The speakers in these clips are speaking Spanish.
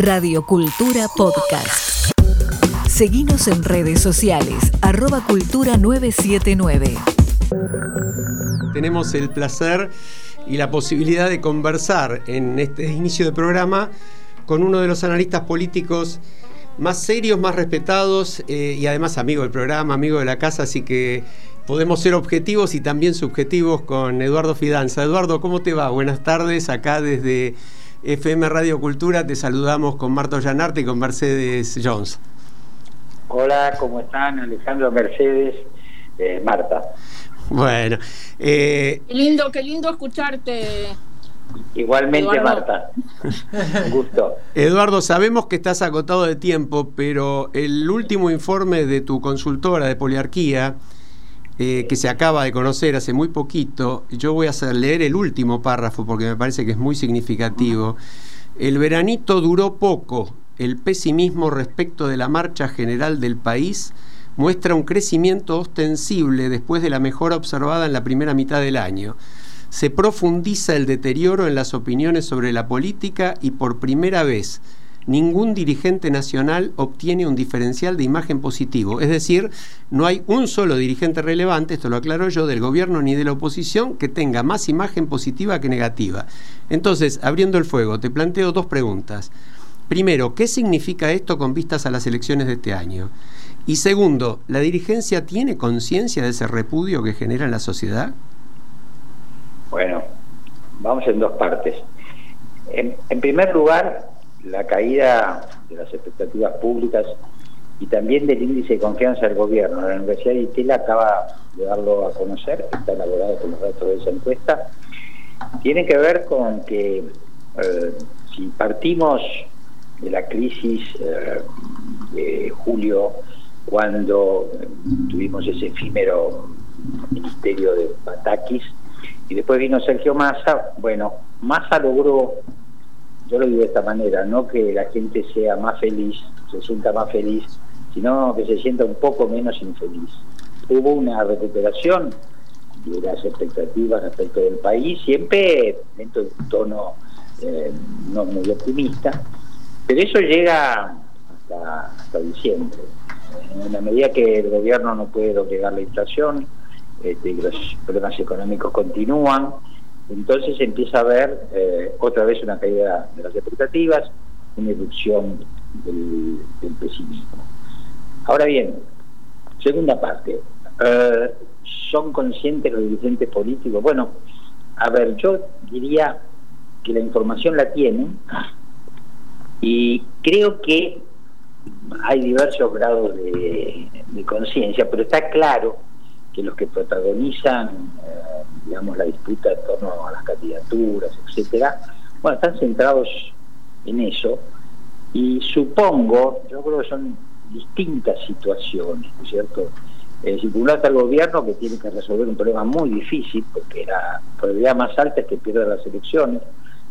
Radio Cultura Podcast. Seguimos en redes sociales, arroba cultura 979. Tenemos el placer y la posibilidad de conversar en este inicio de programa con uno de los analistas políticos más serios, más respetados eh, y además amigo del programa, amigo de la casa, así que podemos ser objetivos y también subjetivos con Eduardo Fidanza. Eduardo, ¿cómo te va? Buenas tardes, acá desde FM Radio Cultura te saludamos con Marta Ollanarte y con Mercedes Jones. Hola, ¿cómo están? Alejandro Mercedes, eh, Marta. Bueno. Eh, qué lindo, qué lindo escucharte. Igualmente, Marta. gusto. Eduardo, sabemos que estás agotado de tiempo, pero el último informe de tu consultora de poliarquía, eh, que se acaba de conocer hace muy poquito, yo voy a hacer leer el último párrafo porque me parece que es muy significativo. El veranito duró poco. El pesimismo respecto de la marcha general del país muestra un crecimiento ostensible después de la mejora observada en la primera mitad del año. Se profundiza el deterioro en las opiniones sobre la política y por primera vez ningún dirigente nacional obtiene un diferencial de imagen positivo. Es decir, no hay un solo dirigente relevante, esto lo aclaro yo, del gobierno ni de la oposición que tenga más imagen positiva que negativa. Entonces, abriendo el fuego, te planteo dos preguntas. Primero, ¿qué significa esto con vistas a las elecciones de este año? Y segundo, ¿la dirigencia tiene conciencia de ese repudio que genera en la sociedad? Bueno, vamos en dos partes. En, primer lugar, la caída de las expectativas públicas y también del índice de confianza del gobierno. La Universidad de Itela acaba de darlo a conocer, está elaborado con los datos de esa encuesta. Tiene que ver con que eh, si partimos de la crisis eh, de julio cuando tuvimos ese efímero ministerio de Patakis y después vino Sergio Massa, bueno, Massa logró, yo lo digo de esta manera, no que la gente sea más feliz, se sienta más feliz, sino que se sienta un poco menos infeliz. Hubo una recuperación de las expectativas respecto del país, siempre dentro de un tono eh, no muy optimista, pero eso llega hasta, diciembre en la medida que el gobierno no puede doblegar la inflación, este, los problemas económicos continúan, entonces empieza a haber eh, otra vez una caída de las expectativas, una erupción del, pesimismo. Ahora bien, segunda parte, eh, ¿son conscientes los dirigentes políticos? Bueno, a ver, yo diría que la información la tienen y creo que hay diversos grados de, conciencia, pero está claro que los que protagonizan, eh, digamos, la disputa en torno a las candidaturas, etcétera, bueno, están centrados en eso y supongo, yo creo que son distintas situaciones, ¿no es cierto? Eh, el gobierno que tiene que resolver un problema muy difícil, porque la probabilidad más alta es que pierda las elecciones,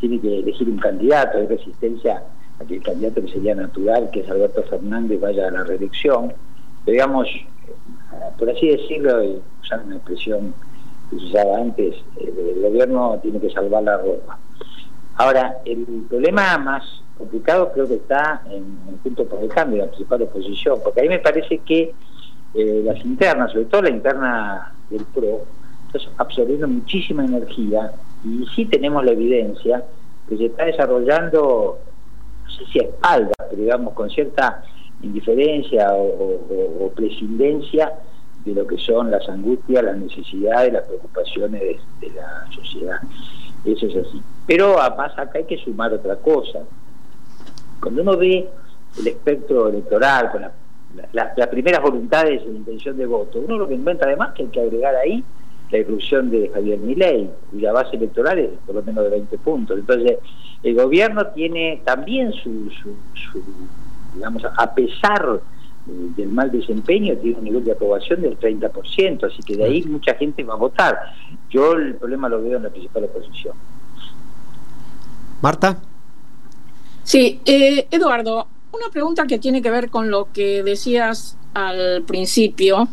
tiene que elegir un candidato, de resistencia aquel candidato que sería natural, que es Alberto Fernández, vaya a la reelección. digamos, por así decirlo, y usar una expresión que usaba antes, eh, el gobierno tiene que salvar la ropa. Ahora, el problema más complicado creo que está en el punto por el cambio, la principal oposición, porque ahí me parece que eh, las internas, sobre todo la interna del PRO, están absorbiendo muchísima energía y sí tenemos la evidencia que se está desarrollando no sé si a espaldas, pero digamos con cierta indiferencia o, prescindencia de lo que son las angustias, las necesidades, las preocupaciones de, la sociedad. Eso es así. Pero además acá hay que sumar otra cosa. Cuando uno ve el espectro electoral, con las primeras voluntades e intención de voto, uno lo que inventa además que hay que agregar ahí la irrupción de Javier Milei, cuya base electoral es por lo menos de 20 puntos. Entonces, el gobierno tiene también su, digamos, a pesar del mal desempeño, tiene un nivel de aprobación del 30%, así que de ahí mucha gente va a votar. Yo el problema lo veo en la principal oposición. Marta. Sí, eh, Eduardo, una pregunta que tiene que ver con lo que decías al principio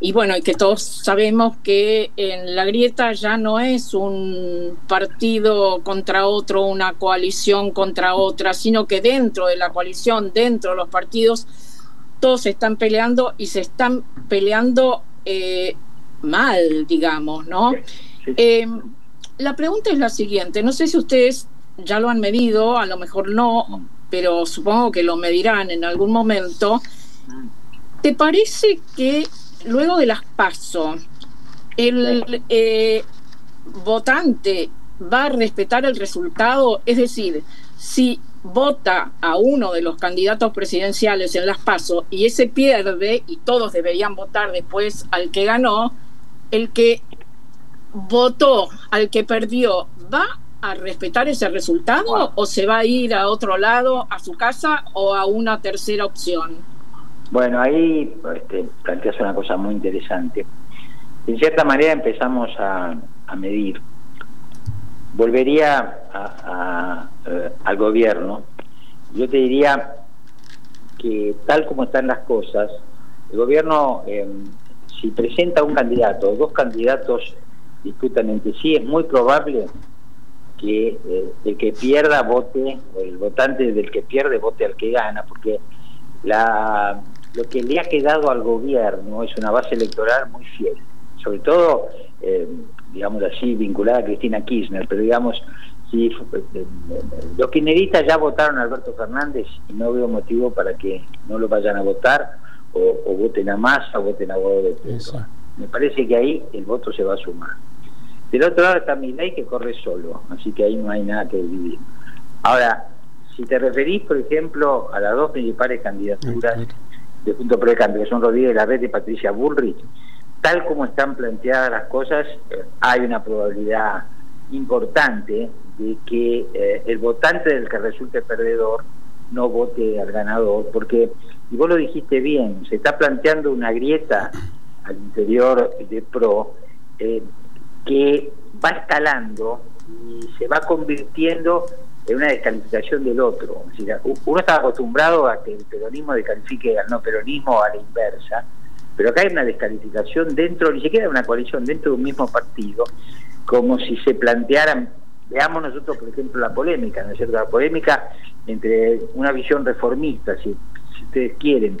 y bueno, y que todos sabemos que en la grieta ya no es un partido contra otro, una coalición contra otra, sino que dentro de la coalición, dentro de los partidos, todos se están peleando y se están peleando eh, mal, digamos, ¿no? Eh, la pregunta es la siguiente, no sé si ustedes ya lo han medido, a lo mejor no, pero supongo que lo medirán en algún momento. ¿Te parece que luego de las PASO, el eh, votante va a respetar el resultado? Es decir, si vota a uno de los candidatos presidenciales en las PASO y ese pierde, y todos deberían votar después al que ganó, el que votó al que perdió, ¿va a respetar ese resultado o se va a ir a otro lado, a su casa o a una tercera opción? Bueno, ahí este, planteas una cosa muy interesante. En cierta manera empezamos a, medir. Volvería eh, al gobierno. Yo te diría que tal como están las cosas, el gobierno, em, si presenta un candidato o dos candidatos disputan entre sí, es muy probable que eh, el que pierda vote, o el votante del que pierde vote al que gana, porque la, lo que le ha quedado al gobierno es una base electoral muy fiel, sobre todo, eh, digamos así, vinculada a Cristina Kirchner, pero digamos, si eh, los kirchneristas ya votaron a Alberto Fernández y no veo motivo para que no lo vayan a votar o, voten a Massa o voten a Guadalupe. Me parece que ahí el voto se va a sumar. Del otro lado está mi ley que corre solo, así que ahí no hay nada que dividir. Ahora, si te referís, por ejemplo, a las dos principales candidaturas de Junto por el Cambio, que son Rodríguez de la Red y Patricia Bullrich, tal como están planteadas las cosas, eh, hay una probabilidad importante de que eh, el votante del que resulte perdedor no vote al ganador, porque, y vos lo dijiste bien, se está planteando una grieta al interior de PRO, eh, que va escalando y se va convirtiendo en una descalificación del otro. uno está acostumbrado a que el peronismo descalifique al no peronismo a la inversa, pero acá hay una descalificación dentro, ni siquiera de una coalición, dentro de un mismo partido, como si se plantearan, veamos nosotros, por ejemplo, la polémica, ¿no es cierto? La polémica entre una visión reformista, si, ustedes quieren,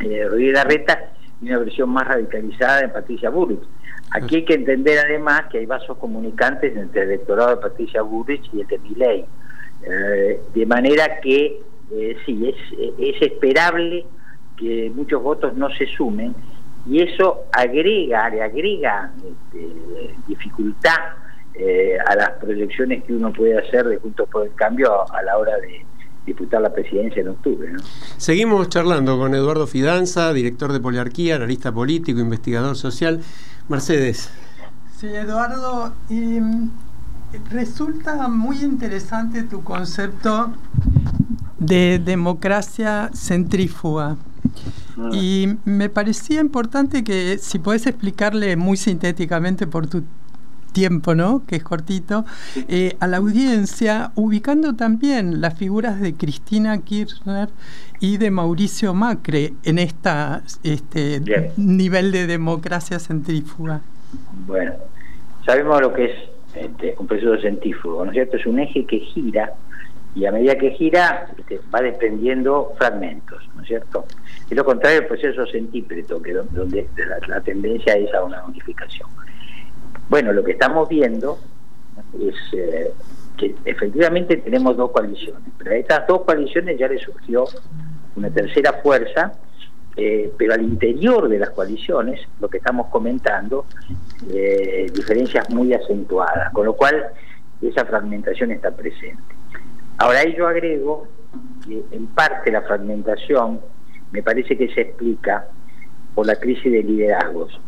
eh, Rodríguez Larreta, y una versión más radicalizada en Patricia Burrich Aquí hay que entender además que hay vasos comunicantes entre el electorado de Patricia Burrich y el de Miley. Eh, de manera que eh, sí, es, es esperable que muchos votos no se sumen y eso agrega, le agrega este, dificultad eh, a las proyecciones que uno puede hacer de Juntos por el Cambio a, la hora de disputar la presidencia en octubre. Seguimos charlando con Eduardo Fidanza, director de Poliarquía, analista político, investigador social. Mercedes. Sí, Eduardo, y mm, resulta muy interesante tu concepto de democracia centrífuga. Y me parecía importante que si puedes explicarle muy sintéticamente por tu tiempo, ¿no? Que es cortito, eh, a la audiencia, ubicando también las figuras de Cristina Kirchner y de Mauricio Macri en esta este nivel de democracia centrífuga. Bueno, sabemos lo que es este, un proceso centrífugo, ¿no es cierto? Es un eje que gira y a medida que gira este, va desprendiendo fragmentos, ¿no es cierto? Es lo contrario del proceso centípreto, que donde la tendencia es a una unificación. Bueno, lo que estamos viendo es eh, que efectivamente tenemos dos coaliciones, pero a estas dos coaliciones ya le surgió una tercera fuerza, eh, pero al interior de las coaliciones, lo que estamos comentando, eh, diferencias muy acentuadas, con lo cual esa fragmentación está presente. Ahora ahí yo agrego en parte la fragmentación me parece que se explica por la crisis de liderazgos.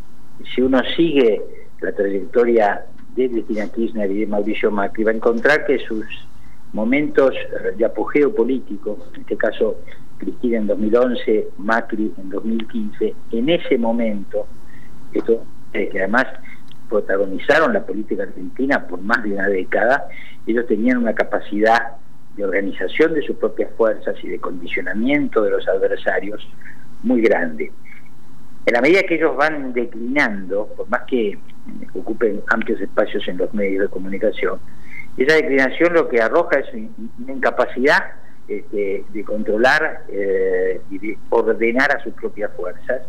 Si uno sigue la trayectoria de Cristina Kirchner y de Mauricio Macri, va a encontrar que sus momentos de apogeo político, en este caso Cristina en 2011, Macri en 2015, en ese momento, que además protagonizaron la política argentina por más de una década, ellos tenían una capacidad de organización de sus propias fuerzas y de condicionamiento de los adversarios muy grande. en la medida que ellos van declinando, por más que ocupen amplios espacios en los medios de comunicación, esa declinación lo que arroja es una incapacidad este, de controlar eh, y de ordenar a sus propias fuerzas.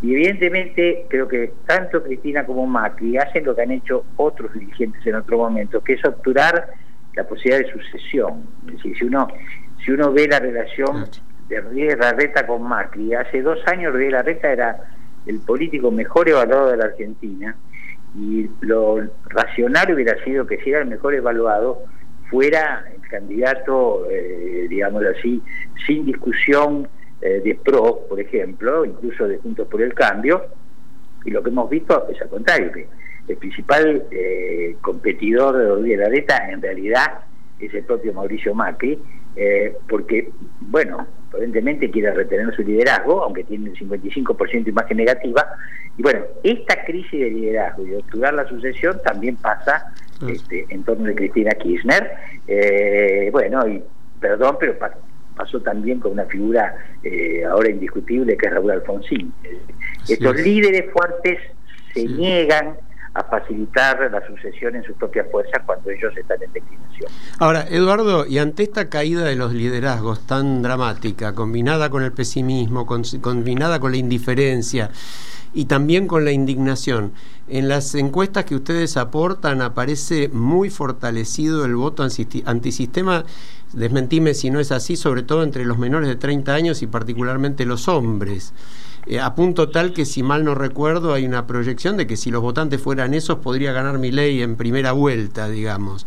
Y evidentemente creo que tanto Cristina como Macri hacen lo que han hecho otros dirigentes en otro momento, que es obturar la posibilidad de sucesión. Es decir, si uno, si uno ve la relación de Rodríguez Larreta con Macri, hace dos años Rodríguez Larreta era el político mejor evaluado de la Argentina y lo racional hubiera sido que si era el mejor evaluado fuera el candidato, eh, digamos así, sin discusión eh, de PRO, por ejemplo, incluso de Juntos por el Cambio, y lo que hemos visto es al contrario, que el principal eh, competidor de Rodríguez Larreta en realidad es el propio Mauricio Macri, eh, porque, bueno, evidentemente quiere retener su liderazgo, aunque tiene el 55% de imagen negativa, y bueno, esta crisis de liderazgo y de obturar la sucesión también pasa este, en torno de Cristina Kirchner, eh, bueno, y perdón, pero pasó también con una figura ahora indiscutible que es Raúl Alfonsín. Estos líderes fuertes se niegan a facilitar la sucesión en sus propias fuerzas cuando ellos están en declinación. Ahora, Eduardo, y ante esta caída de los liderazgos tan dramática, combinada con el pesimismo, combinada con la indiferencia y también con la indignación, en las encuestas que ustedes aportan aparece muy fortalecido el voto antisistema, desmentime si no es así, sobre todo entre los menores de 30 años y particularmente los hombres. Eh, a punto tal que si mal no recuerdo hay una proyección de que si los votantes fueran esos podría ganar mi ley en primera vuelta, digamos.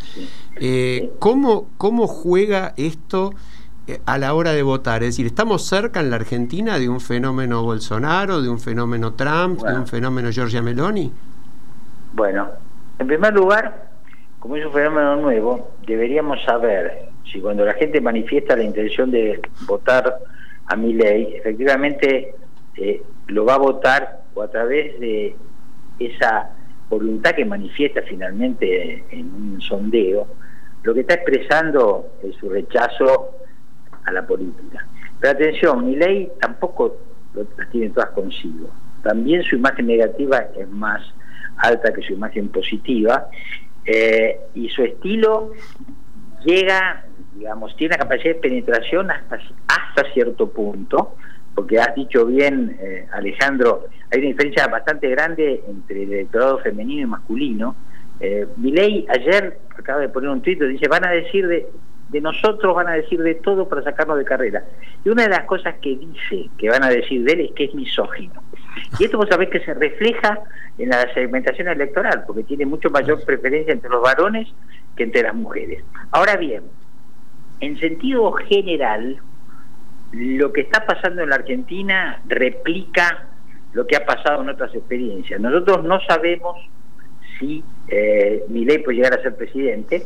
Eh, ¿cómo, ¿Cómo juega esto eh, a la hora de votar? Es decir, ¿estamos cerca en la Argentina de un fenómeno Bolsonaro, de un fenómeno Trump, de un fenómeno Giorgia Meloni? Bueno, en primer lugar, como es un fenómeno nuevo, deberíamos saber si cuando la gente manifiesta la intención de votar a mi ley, efectivamente eh, lo va a votar o a través de esa voluntad que manifiesta finalmente en un sondeo, lo que está expresando es su rechazo a la política. Pero atención, mi ley tampoco las tiene todas consigo. También su imagen negativa es más alta que su imagen positiva eh, y su estilo llega, digamos, tiene una capacidad de penetración hasta cierto punto, porque has dicho bien, eh, Alejandro, hay una diferencia bastante grande entre el electorado femenino y masculino. Eh, ley ayer acaba de poner un tuit, dice, van a decir de, de nosotros, van a decir de todo para sacarnos de carrera. Y una de las cosas que dice que van a decir de él es que es misógino. Y esto vos sabés que se refleja en la segmentación electoral, porque tiene mucho mayor preferencia entre los varones que entre las mujeres. Ahora bien, en sentido general, lo que está pasando en la Argentina replica lo que ha pasado en otras experiencias. Nosotros no sabemos si eh, Milei puede llegar a ser presidente.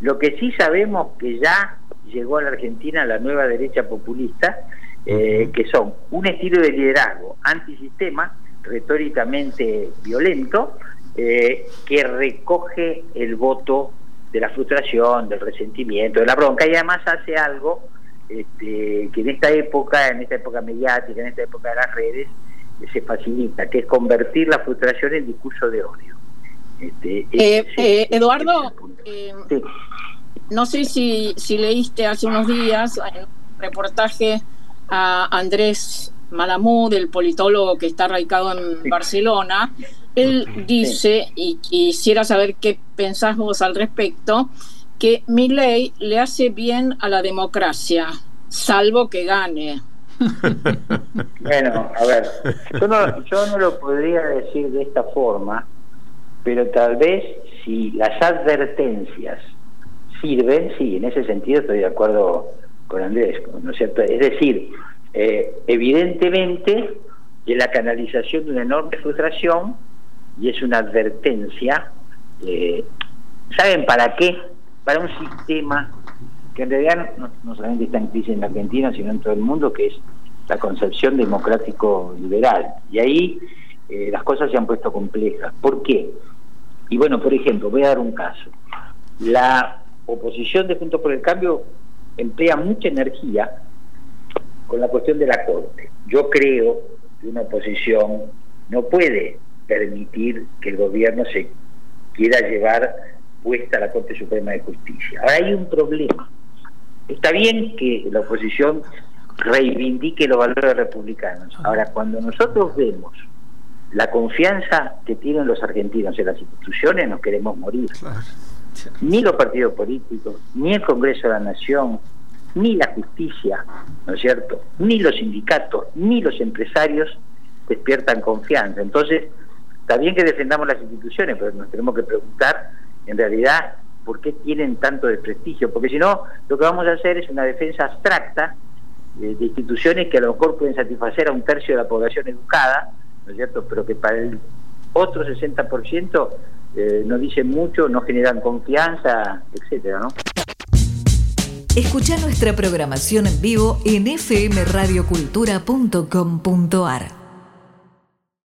Lo que sí sabemos que ya llegó a la Argentina la nueva derecha populista, eh, que son un estilo de liderazgo antisistema, retóricamente violento, eh, que recoge el voto de la frustración, del resentimiento, de la bronca y además hace algo este, que en esta época, en esta época mediática, en esta época de las redes, se facilita, que es convertir la frustración en discurso de odio. Este, eh, eh, Eduardo, eh, no sé si, si leíste hace unos días en un reportaje a Andrés Malamud, el politólogo que está radicado en Barcelona. Él dice, y quisiera saber qué pensás vos al respecto, que mi ley le hace bien a la democracia, salvo que gane. bueno, a ver, yo no, lo podría decir de esta forma, pero tal vez si las advertencias sirven, sí, en ese sentido estoy de acuerdo con Andrés, ¿no es cierto? Es decir, eh, evidentemente es la canalización de una enorme frustración y es una advertencia. Eh, ¿Saben para qué? Para un sistema que en realidad no, solamente está en crisis en la Argentina, sino en todo el mundo, que es la concepción democrático-liberal. Y ahí eh, las cosas se han puesto complejas. ¿Por qué? Y bueno, por ejemplo, voy a dar un caso. La oposición de Juntos por el Cambio emplea mucha energía con la cuestión de la Corte. Yo creo de una oposición no puede permitir que el gobierno se quiera llevar puesta a la Corte Suprema de Justicia. Ahora hay un problema. Está bien que la oposición reivindique los valores republicanos. Ahora, cuando nosotros vemos la confianza que tienen los argentinos en las instituciones, nos queremos morir. Ni los partidos políticos, ni el Congreso de la Nación, ni la justicia, ¿no es cierto? Ni los sindicatos, ni los empresarios despiertan confianza. Entonces, está bien que defendamos las instituciones, pero nos tenemos que preguntar, en realidad, por qué tienen tanto desprestigio. Porque si no, lo que vamos a hacer es una defensa abstracta eh, de instituciones que a lo mejor pueden satisfacer a un tercio de la población educada, ¿no es cierto? Pero que para el otro 60% eh, no dicen mucho, no generan confianza, etcétera, ¿no? Escucha nuestra programación en vivo en fmradiocultura.com.ar.